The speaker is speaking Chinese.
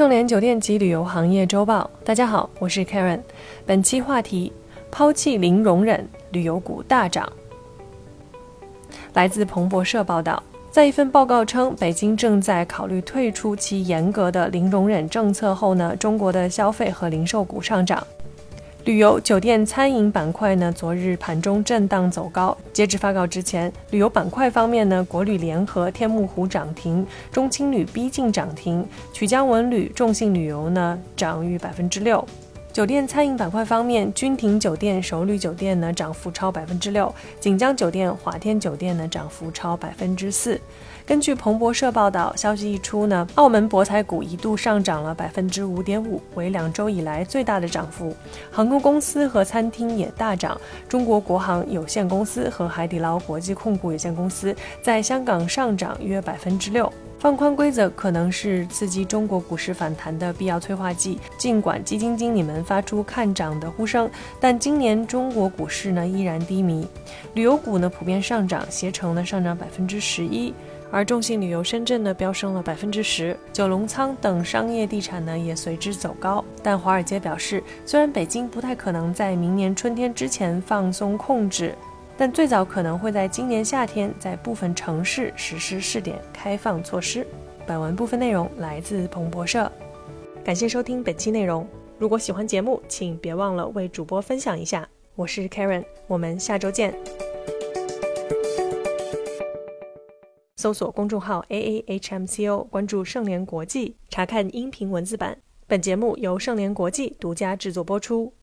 盛联酒店及旅游行业周报，大家好，我是 Karen。本期话题：抛弃零容忍，旅游股大涨。来自彭博社报道，在一份报告称，北京正在考虑退出其严格的零容忍政策后呢，中国的消费和零售股上涨。旅游、酒店、餐饮板块呢，昨日盘中震荡走高。截至发稿之前，旅游板块方面呢，国旅联合、天目湖涨停，中青旅逼近涨停，曲江文旅、众信旅游呢涨逾百分之六。酒店餐饮板块方面，君庭酒店、首旅酒店呢涨幅超百分之六，锦江酒店、华天酒店呢涨幅超百分之四。根据彭博社报道，消息一出呢，澳门博彩股一度上涨了百分之五点五，为两周以来最大的涨幅。航空公司和餐厅也大涨，中国国航有限公司和海底捞国际控股有限公司在香港上涨约百分之六。放宽规则可能是刺激中国股市反弹的必要催化剂。尽管基金经理们发出看涨的呼声，但今年中国股市呢依然低迷。旅游股呢普遍上涨，携程呢上涨百分之十一，而众信旅游深圳呢飙升了百分之十，九龙仓等商业地产呢也随之走高。但华尔街表示，虽然北京不太可能在明年春天之前放松控制。但最早可能会在今年夏天，在部分城市实施试点开放措施。本文部分内容来自彭博社。感谢收听本期内容。如果喜欢节目，请别忘了为主播分享一下。我是 Karen，我们下周见。搜索公众号 A A H M C O，关注盛联国际，查看音频文字版。本节目由盛联国际独家制作播出。